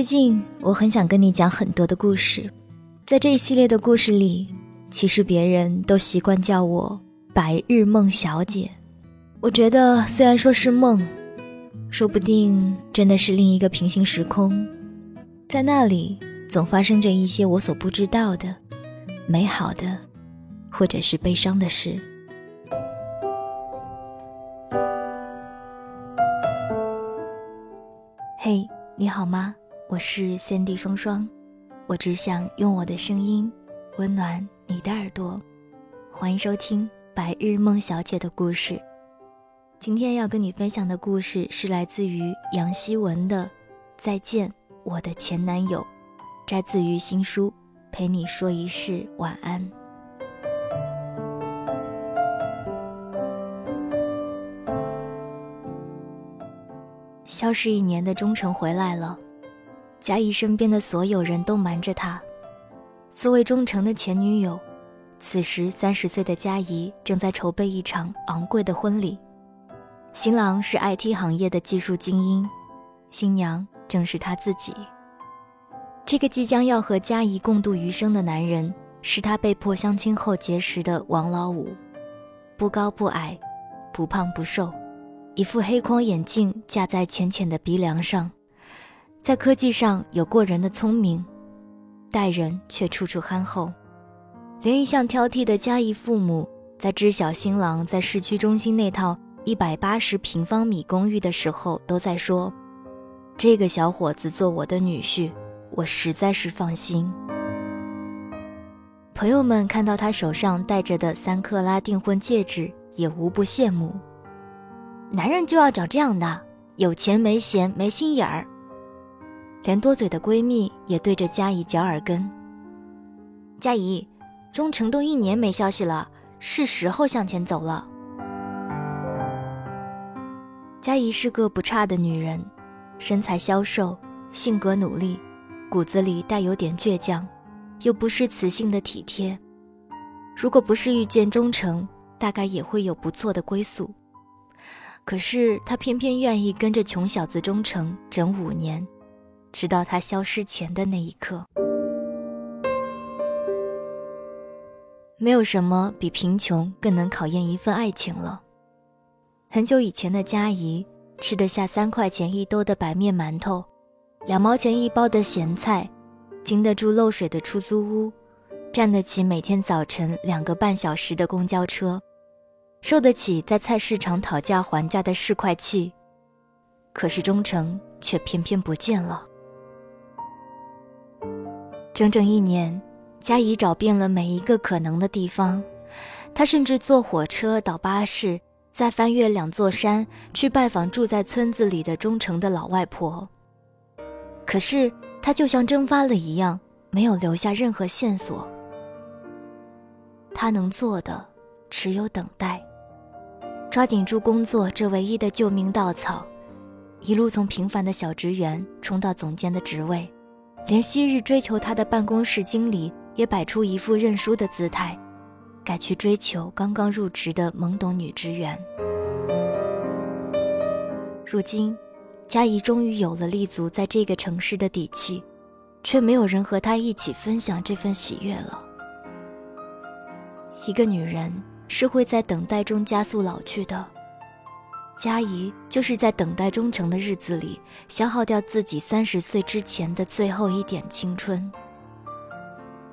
最近我很想跟你讲很多的故事，在这一系列的故事里，其实别人都习惯叫我“白日梦小姐”。我觉得虽然说是梦，说不定真的是另一个平行时空，在那里总发生着一些我所不知道的美好的，或者是悲伤的事。嘿，你好吗？我是三 D 双双，我只想用我的声音温暖你的耳朵。欢迎收听《白日梦小姐的故事》。今天要跟你分享的故事是来自于杨希文的《再见，我的前男友》，摘自于新书《陪你说一世晚安》。消失一年的忠诚回来了，嘉怡身边的所有人都瞒着他。作为忠诚的前女友，此时三十岁的嘉怡正在筹备一场昂贵的婚礼。新郎是 IT 行业的技术精英，新娘正是他自己。这个即将要和嘉怡共度余生的男人，是他被迫相亲后结识的王老五，不高不矮，不胖不瘦。一副黑框眼镜架在浅浅的鼻梁上，在科技上有过人的聪明，待人却处处憨厚，连一向挑剔的嘉义父母在知晓新郎在市区中心那套一百八十平方米公寓的时候，都在说：“这个小伙子做我的女婿，我实在是放心。”朋友们看到他手上戴着的三克拉订婚戒指，也无不羡慕。男人就要找这样的，有钱没闲没心眼儿。连多嘴的闺蜜也对着佳怡嚼耳根。佳怡，忠诚都一年没消息了，是时候向前走了。佳怡是个不差的女人，身材消瘦，性格努力，骨子里带有点倔强，又不失磁性的体贴。如果不是遇见忠诚，大概也会有不错的归宿。可是他偏偏愿意跟着穷小子忠诚整五年，直到他消失前的那一刻。没有什么比贫穷更能考验一份爱情了。很久以前的佳怡，吃得下三块钱一兜的白面馒头，两毛钱一包的咸菜，经得住漏水的出租屋，站得起每天早晨两个半小时的公交车。受得起在菜市场讨价还价的市侩气，可是忠诚却偏偏不见了。整整一年，佳怡找遍了每一个可能的地方，她甚至坐火车、倒巴士，再翻越两座山去拜访住在村子里的忠诚的老外婆。可是她就像蒸发了一样，没有留下任何线索。她能做的只有等待。抓紧住工作这唯一的救命稻草，一路从平凡的小职员冲到总监的职位，连昔日追求他的办公室经理也摆出一副认输的姿态，改去追求刚刚入职的懵懂女职员。如今，佳怡终于有了立足在这个城市的底气，却没有人和她一起分享这份喜悦了。一个女人。是会在等待中加速老去的。佳怡就是在等待忠诚的日子里，消耗掉自己三十岁之前的最后一点青春。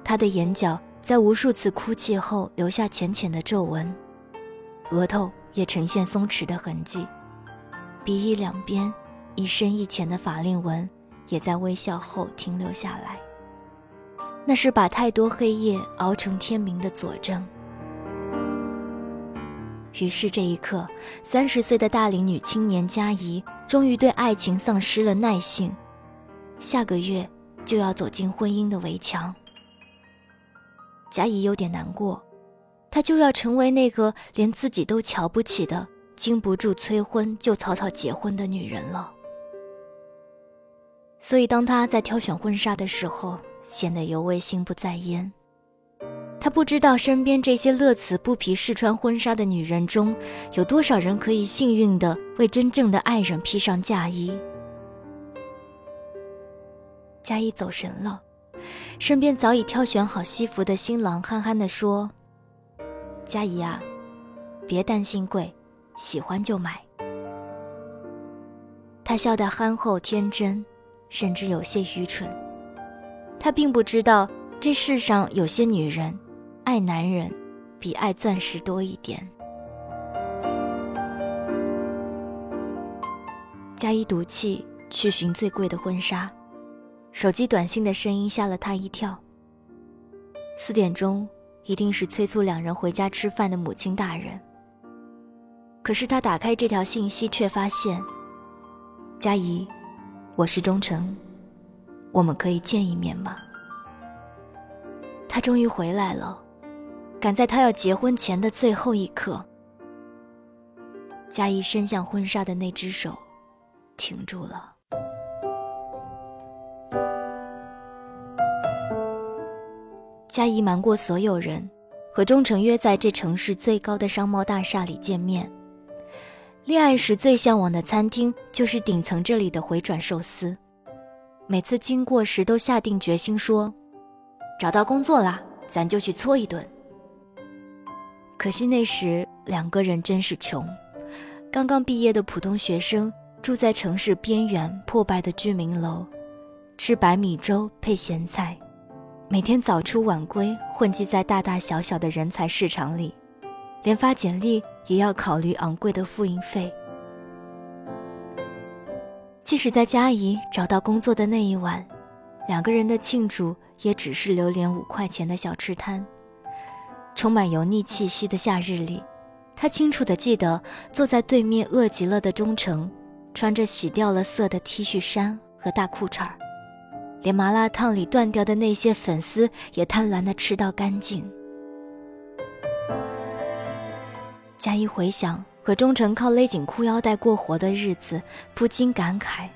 她的眼角在无数次哭泣后留下浅浅的皱纹，额头也呈现松弛的痕迹，鼻翼两边一深一浅的法令纹也在微笑后停留下来。那是把太多黑夜熬成天明的佐证。于是这一刻，三十岁的大龄女青年佳怡终于对爱情丧失了耐性，下个月就要走进婚姻的围墙。佳怡有点难过，她就要成为那个连自己都瞧不起的、经不住催婚就草草结婚的女人了。所以，当她在挑选婚纱的时候，显得尤为心不在焉。他不知道身边这些乐此不疲试穿婚纱的女人中，有多少人可以幸运地为真正的爱人披上嫁衣。佳怡走神了，身边早已挑选好西服的新郎憨憨地说：“佳怡啊，别担心贵，喜欢就买。”他笑得憨厚天真，甚至有些愚蠢。他并不知道这世上有些女人，爱男人比爱钻石多一点。佳怡赌气去寻最贵的婚纱，手机短信的声音吓了他一跳。四点钟一定是催促两人回家吃饭的母亲大人。可是他打开这条信息，却发现。佳怡，我是忠诚，我们可以见一面吗？他终于回来了，赶在他要结婚前的最后一刻。佳怡伸向婚纱的那只手，停住了。佳怡瞒过所有人，和忠诚约在这城市最高的商贸大厦里见面。恋爱时最向往的餐厅就是顶层这里的回转寿司，每次经过时都下定决心说：“找到工作啦，咱就去搓一顿。”可惜那时两个人真是穷，刚刚毕业的普通学生住在城市边缘破败的居民楼，吃白米粥配咸菜，每天早出晚归，混迹在大大小小的人才市场里，连发简历。也要考虑昂贵的复印费。即使在嘉怡找到工作的那一晚，两个人的庆祝也只是流连五块钱的小吃摊。充满油腻气息的夏日里，他清楚地记得坐在对面饿极了的忠诚，穿着洗掉了色的 T 恤衫和大裤衩儿，连麻辣烫里断掉的那些粉丝也贪婪地吃到干净。佳一回想和忠诚靠勒紧裤腰带过活的日子，不禁感慨：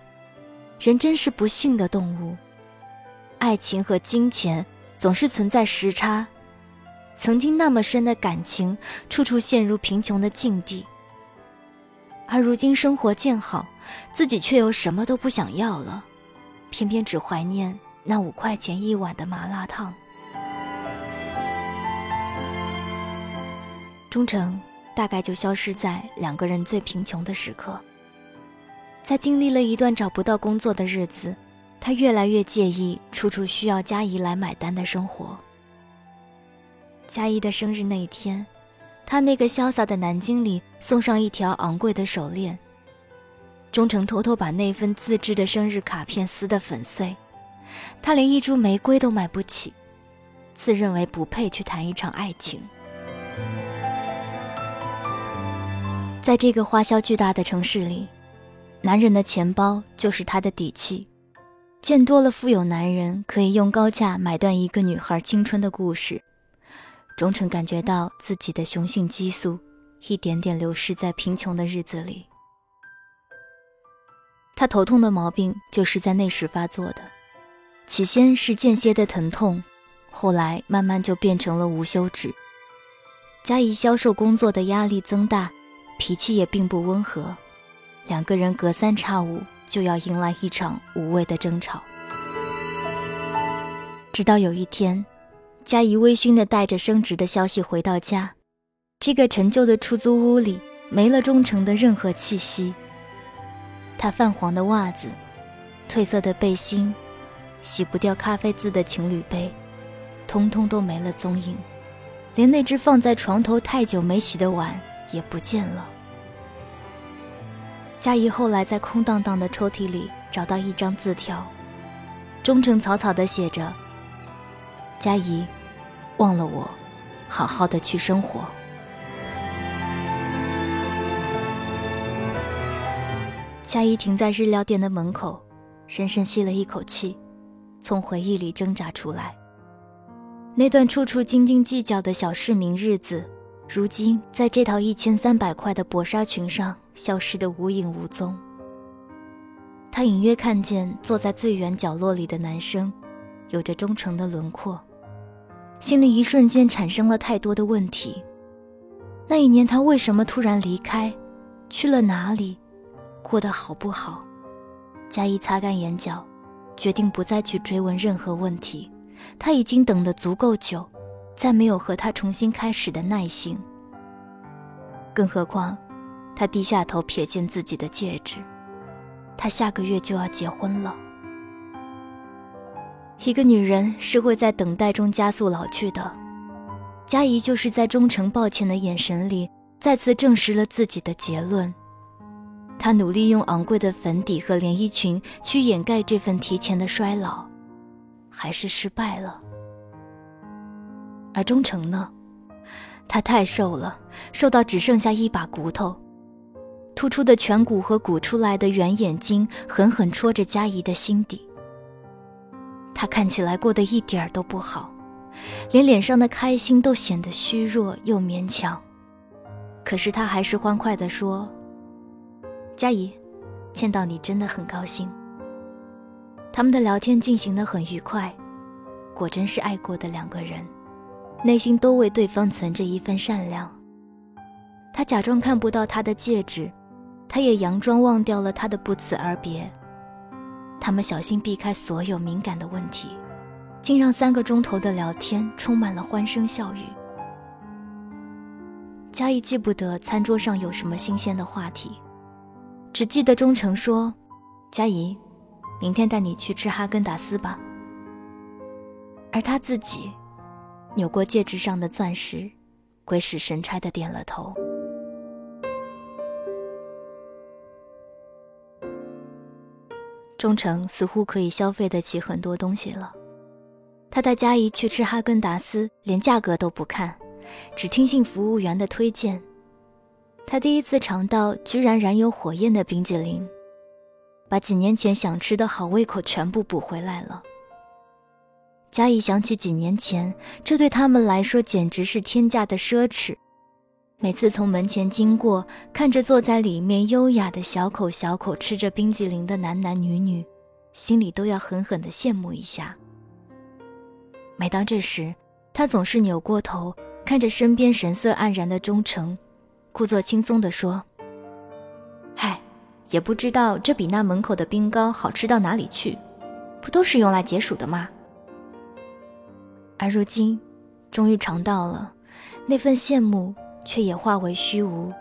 人真是不幸的动物。爱情和金钱总是存在时差，曾经那么深的感情，处处陷入贫穷的境地。而如今生活渐好，自己却又什么都不想要了，偏偏只怀念那五块钱一碗的麻辣烫。忠诚。大概就消失在两个人最贫穷的时刻。在经历了一段找不到工作的日子，他越来越介意处处需要佳怡来买单的生活。佳怡的生日那一天，他那个潇洒的男经理送上一条昂贵的手链。忠诚偷偷把那份自制的生日卡片撕得粉碎，他连一株玫瑰都买不起，自认为不配去谈一场爱情。在这个花销巨大的城市里，男人的钱包就是他的底气。见多了富有男人可以用高价买断一个女孩青春的故事，忠诚感觉到自己的雄性激素一点点流失在贫穷的日子里。他头痛的毛病就是在那时发作的，起先是间歇的疼痛，后来慢慢就变成了无休止。加以销售工作的压力增大。脾气也并不温和，两个人隔三差五就要迎来一场无谓的争吵。直到有一天，佳怡微醺的带着升职的消息回到家，这个陈旧的出租屋里没了忠诚的任何气息。他泛黄的袜子、褪色的背心、洗不掉咖啡渍的情侣杯，通通都没了踪影，连那只放在床头太久没洗的碗。也不见了。佳怡后来在空荡荡的抽屉里找到一张字条，忠诚草草的写着：“佳怡，忘了我，好好的去生活。”佳怡停在日料店的门口，深深吸了一口气，从回忆里挣扎出来。那段处处斤斤计较的小市民日子。如今，在这套一千三百块的薄纱裙上，消失得无影无踪。他隐约看见坐在最远角落里的男生，有着忠诚的轮廓，心里一瞬间产生了太多的问题。那一年，他为什么突然离开？去了哪里？过得好不好？佳怡擦干眼角，决定不再去追问任何问题。他已经等得足够久，再没有和他重新开始的耐心。更何况，他低下头瞥见自己的戒指，他下个月就要结婚了。一个女人是会在等待中加速老去的，佳怡就是在忠诚抱歉的眼神里再次证实了自己的结论。她努力用昂贵的粉底和连衣裙去掩盖这份提前的衰老，还是失败了。而忠诚呢？他太瘦了，瘦到只剩下一把骨头，突出的颧骨和鼓出来的圆眼睛狠狠戳着佳怡的心底。他看起来过得一点儿都不好，连脸上的开心都显得虚弱又勉强。可是他还是欢快地说。佳怡，见到你真的很高兴。他们的聊天进行得很愉快，果真是爱过的两个人，内心都为对方存着一份善良。他假装看不到他的戒指，他也佯装忘掉了他的不辞而别。他们小心避开所有敏感的问题，竟让三个钟头的聊天充满了欢声笑语。佳怡记不得餐桌上有什么新鲜的话题。只记得忠诚说：“佳怡，明天带你去吃哈根达斯吧。”而他自己扭过戒指上的钻石，鬼使神差的点了头。忠诚似乎可以消费得起很多东西了，他带佳怡去吃哈根达斯，连价格都不看，只听信服务员的推荐。他第一次尝到居然燃有火焰的冰激凌，把几年前想吃的好胃口全部补回来了。佳怡想起几年前，这对他们来说简直是天价的奢侈。每次从门前经过，看着坐在里面优雅的小口小口吃着冰激凌的男男女女，心里都要狠狠地羡慕一下。每当这时，他总是扭过头，看着身边神色黯然的忠诚。故作轻松地说：“嗨，也不知道这比那门口的冰糕好吃到哪里去，不都是用来解暑的吗？”而如今，终于尝到了，那份羡慕却也化为虚无。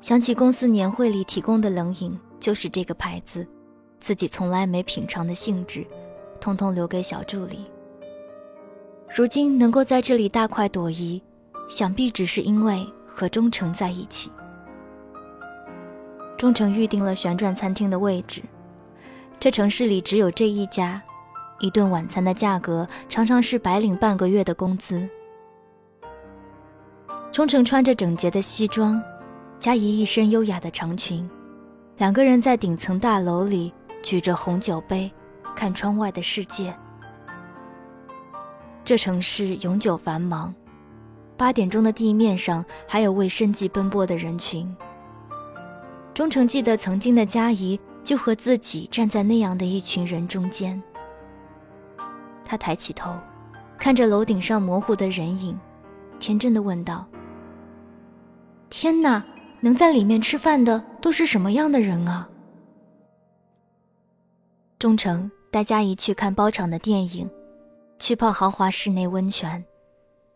想起公司年会里提供的冷饮就是这个牌子，自己从来没品尝的兴致，通通留给小助理。如今能够在这里大快朵颐，想必只是因为。和忠诚在一起，忠诚预定了旋转餐厅的位置。这城市里只有这一家，一顿晚餐的价格常常是白领半个月的工资。忠诚穿着整洁的西装，佳怡一身优雅的长裙，两个人在顶层大楼里举着红酒杯，看窗外的世界。这城市永久繁忙。八点钟的地面上还有为生计奔波的人群。忠诚记得曾经的佳怡就和自己站在那样的一群人中间。他抬起头，看着楼顶上模糊的人影，天真的问道：“天哪，能在里面吃饭的都是什么样的人啊？”忠诚带佳怡去看包场的电影，去泡豪华室内温泉。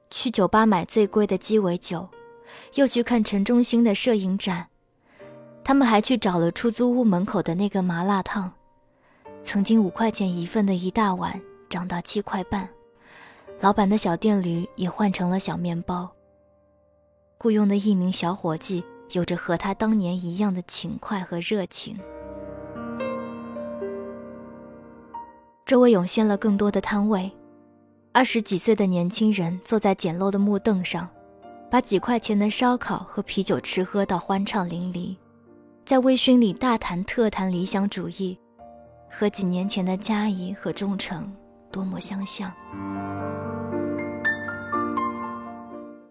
去酒吧买最贵的鸡尾酒，又去看陈忠兴的摄影展。他们还去找了出租屋门口的那个麻辣烫，曾经五块钱一份的一大碗，涨到七块半。老板的小电驴也换成了小面包。雇佣的一名小伙计有着和他当年一样的勤快和热情。周围涌现了更多的摊位。二十几岁的年轻人坐在简陋的木凳上，把几块钱的烧烤和啤酒吃喝到欢畅淋漓，在微醺里大谈特谈理想主义，和几年前的嘉怡和忠诚多么相像。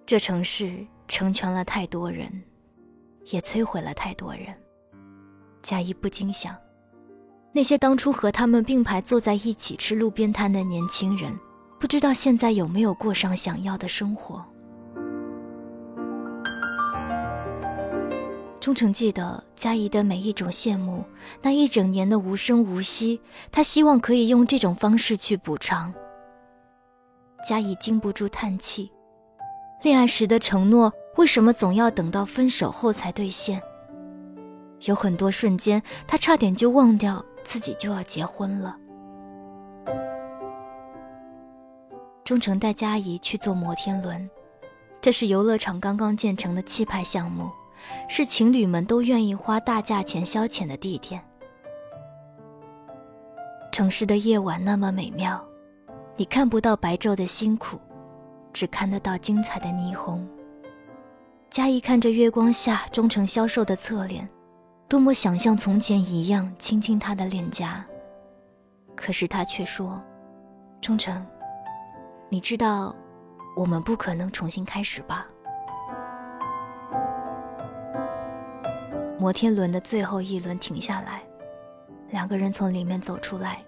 这城市成全了太多人，也摧毁了太多人。嘉怡不禁想，那些当初和他们并排坐在一起吃路边摊的年轻人。不知道现在有没有过上想要的生活。忠诚记得嘉怡的每一种羡慕，那一整年的无声无息，他希望可以用这种方式去补偿。嘉怡禁不住叹气，恋爱时的承诺为什么总要等到分手后才兑现？有很多瞬间，他差点就忘掉自己就要结婚了。忠诚带嘉怡去坐摩天轮，这是游乐场刚刚建成的气派项目，是情侣们都愿意花大价钱消遣的地点。城市的夜晚那么美妙，你看不到白昼的辛苦，只看得到精彩的霓虹。嘉怡看着月光下忠诚消瘦的侧脸。多么想像从前一样亲亲他的脸颊，可是他却说：“忠诚，你知道，我们不可能重新开始吧？”摩天轮的最后一轮停下来，两个人从里面走出来。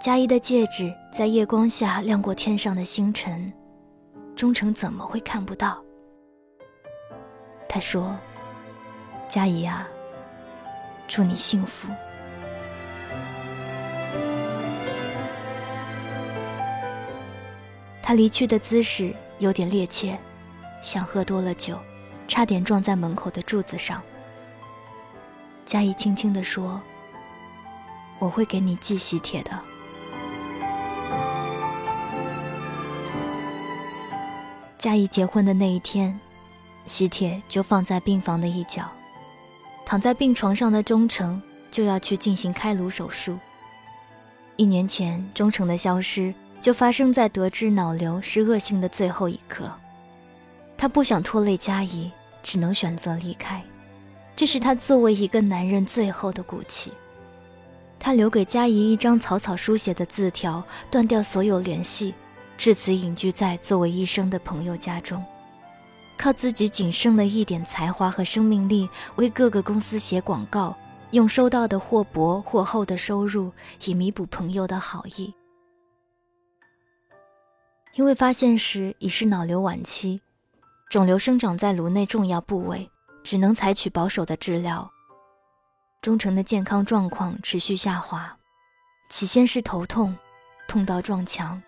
嘉怡的戒指在夜光下亮过天上的星辰，忠诚怎么会看不到？他说：“嘉怡啊。”祝你幸福。他离去的姿势有点趔趄，像喝多了酒，差点撞在门口的柱子上。嘉怡轻轻地说：“我会给你寄喜帖的。”嘉怡结婚的那一天，喜帖就放在病房的一角。躺在病床上的忠诚就要去进行开颅手术。一年前，忠诚的消失就发生在得知脑瘤是恶性的最后一刻。他不想拖累佳怡，只能选择离开。这是他作为一个男人最后的骨气。他留给佳怡一张草草书写的字条，断掉所有联系，至此隐居在作为医生的朋友家中。靠自己仅剩的一点才华和生命力，为各个公司写广告，用收到的或薄或厚的收入，以弥补朋友的好意。因为发现时已是脑瘤晚期，肿瘤生长在颅内重要部位，只能采取保守的治疗。忠诚的健康状况持续下滑，起先是头痛，痛到撞墙，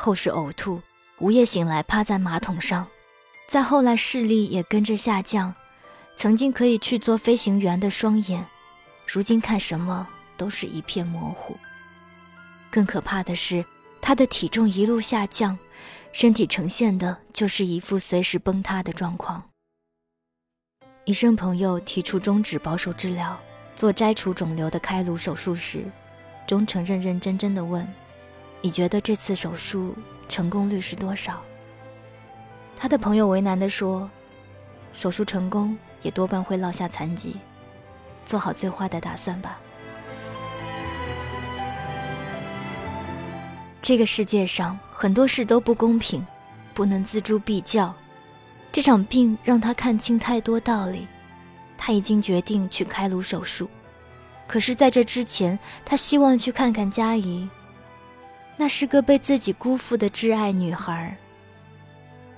后是呕吐，午夜醒来趴在马桶上。再后来，视力也跟着下降，曾经可以去做飞行员的双眼，如今看什么都是一片模糊。更可怕的是，他的体重一路下降，身体呈现的就是一副随时崩塌的状况。医生朋友提出终止保守治疗，做摘除肿瘤的开颅手术时，忠诚认认真真的问：“你觉得这次手术成功率是多少？”他的朋友为难地说：“手术成功也多半会落下残疾，做好最坏的打算吧。”这个世界上很多事都不公平，不能锱铢必较。这场病让他看清太多道理，他已经决定去开颅手术。可是，在这之前，他希望去看看佳怡，那是个被自己辜负的挚爱女孩。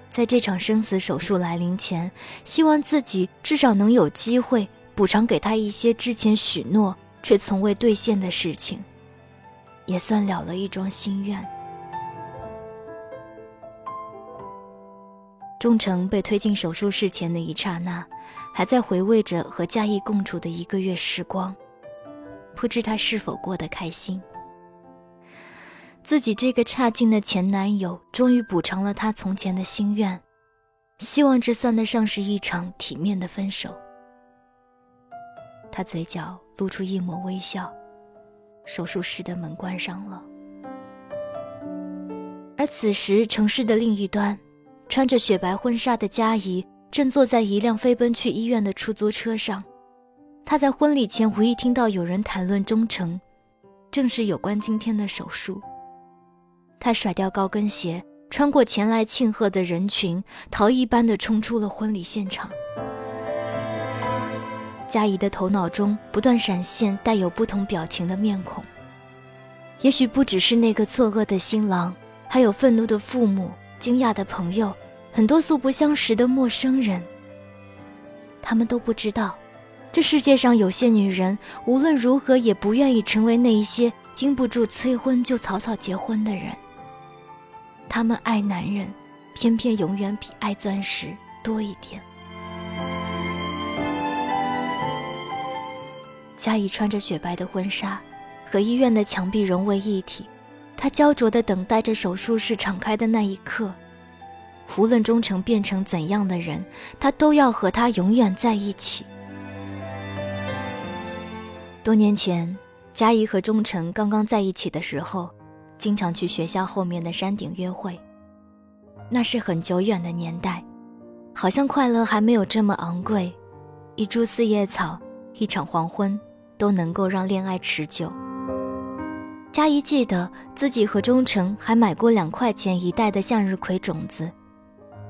在这场生死手术来临前，希望自己至少能有机会补偿给他一些之前许诺却从未兑现的事情，也算了了一桩心愿。忠诚被推进手术室前的一刹那，还在回味着和嘉义共处的一个月时光，不知他是否过得开心。自己这个差劲的前男友终于补偿了他从前的心愿，希望这算得上是一场体面的分手。他嘴角露出一抹微笑，手术室的门关上了。而此时，城市的另一端，穿着雪白婚纱的佳怡正坐在一辆飞奔去医院的出租车上。她在婚礼前无意听到有人谈论忠诚，正是有关今天的手术。他甩掉高跟鞋，穿过前来庆贺的人群，逃一般的冲出了婚礼现场。佳怡的头脑中不断闪现带有不同表情的面孔，也许不只是那个错愕的新郎，还有愤怒的父母、惊讶的朋友，很多素不相识的陌生人。他们都不知道，这世界上有些女人无论如何也不愿意成为那一些经不住催婚就草草结婚的人。她们爱男人，偏偏永远比爱钻石多一点。佳怡穿着雪白的婚纱，和医院的墙壁融为一体。她焦灼地等待着手术室敞开的那一刻。无论忠诚变成怎样的人，她都要和他永远在一起。多年前，佳怡和忠诚刚刚在一起的时候，经常去学校后面的山顶约会。那是很久远的年代，好像快乐还没有这么昂贵，一株四叶草，一场黄昏。都能够让恋爱持久。佳怡记得自己和忠诚还买过两块钱一袋的向日葵种子，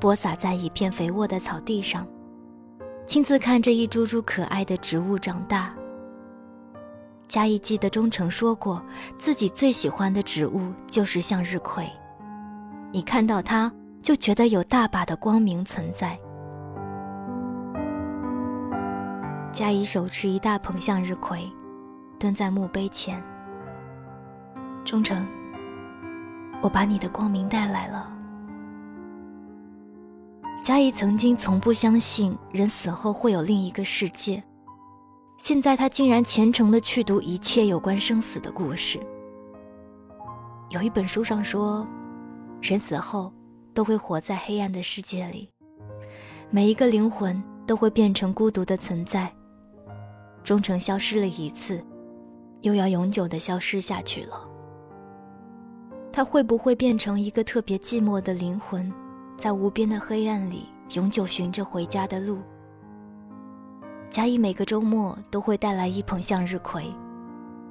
播撒在一片肥沃的草地上，亲自看着一株株可爱的植物长大。佳怡记得忠诚说过，自己最喜欢的植物就是向日葵，你看到它就觉得有大把的光明存在。佳怡手持一大捧向日葵，蹲在墓碑前。忠诚，我把你的光明带来了。佳怡曾经从不相信人死后会有另一个世界，现在他竟然虔诚的去读一切有关生死的故事。有一本书上说，人死后都会活在黑暗的世界里，每一个灵魂都会变成孤独的存在。忠诚消失了一次，又要永久的消失下去了。他会不会变成一个特别寂寞的灵魂，在无边的黑暗里永久寻着回家的路？贾乙每个周末都会带来一捧向日葵，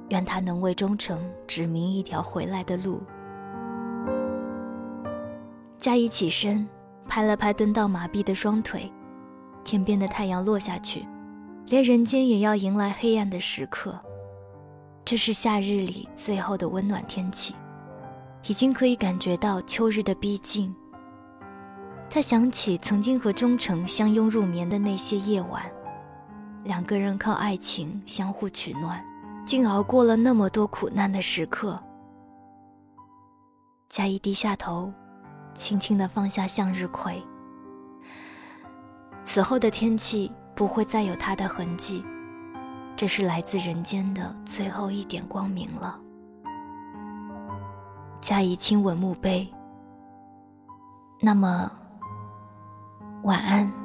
愿他能为忠诚指明一条回来的路。嘉乙起身，拍了拍蹲到麻痹的双腿，天边的太阳落下去。连人间也要迎来黑暗的时刻，这是夏日里最后的温暖天气，已经可以感觉到秋日的逼近。他想起曾经和忠诚相拥入眠的那些夜晚，两个人靠爱情相互取暖，竟熬过了那么多苦难的时刻。佳怡低下头，轻轻地放下向日葵。此后的天气。不会再有他的痕迹，这是来自人间的最后一点光明了。加以亲吻墓碑。那么，晚安。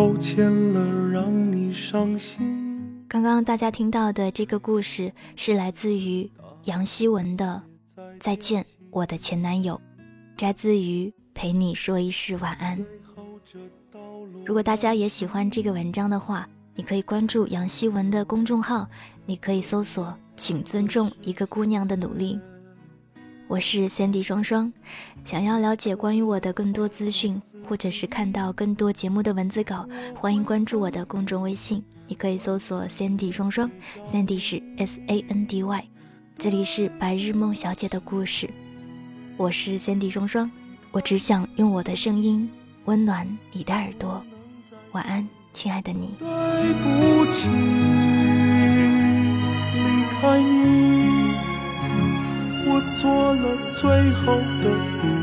抱歉了，让你伤心。刚刚大家听到的这个故事是来自于杨希文的《再见，我的前男友》，摘自于《陪你说一世晚安》。如果大家也喜欢这个文章的话，你可以关注杨希文的公众号，你可以搜索“请尊重一个姑娘的努力”。我是 Sandy 双双，想要了解关于我的更多资讯，或者是看到更多节目的文字稿，欢迎关注我的公众微信，你可以搜索 Sandy 双双，Sandy 是 S A N D Y，这里是白日梦小姐的故事，我是 Sandy 双双，我只想用我的声音温暖你的耳朵，晚安，亲爱的你。对不起，离开你。我做了最后的。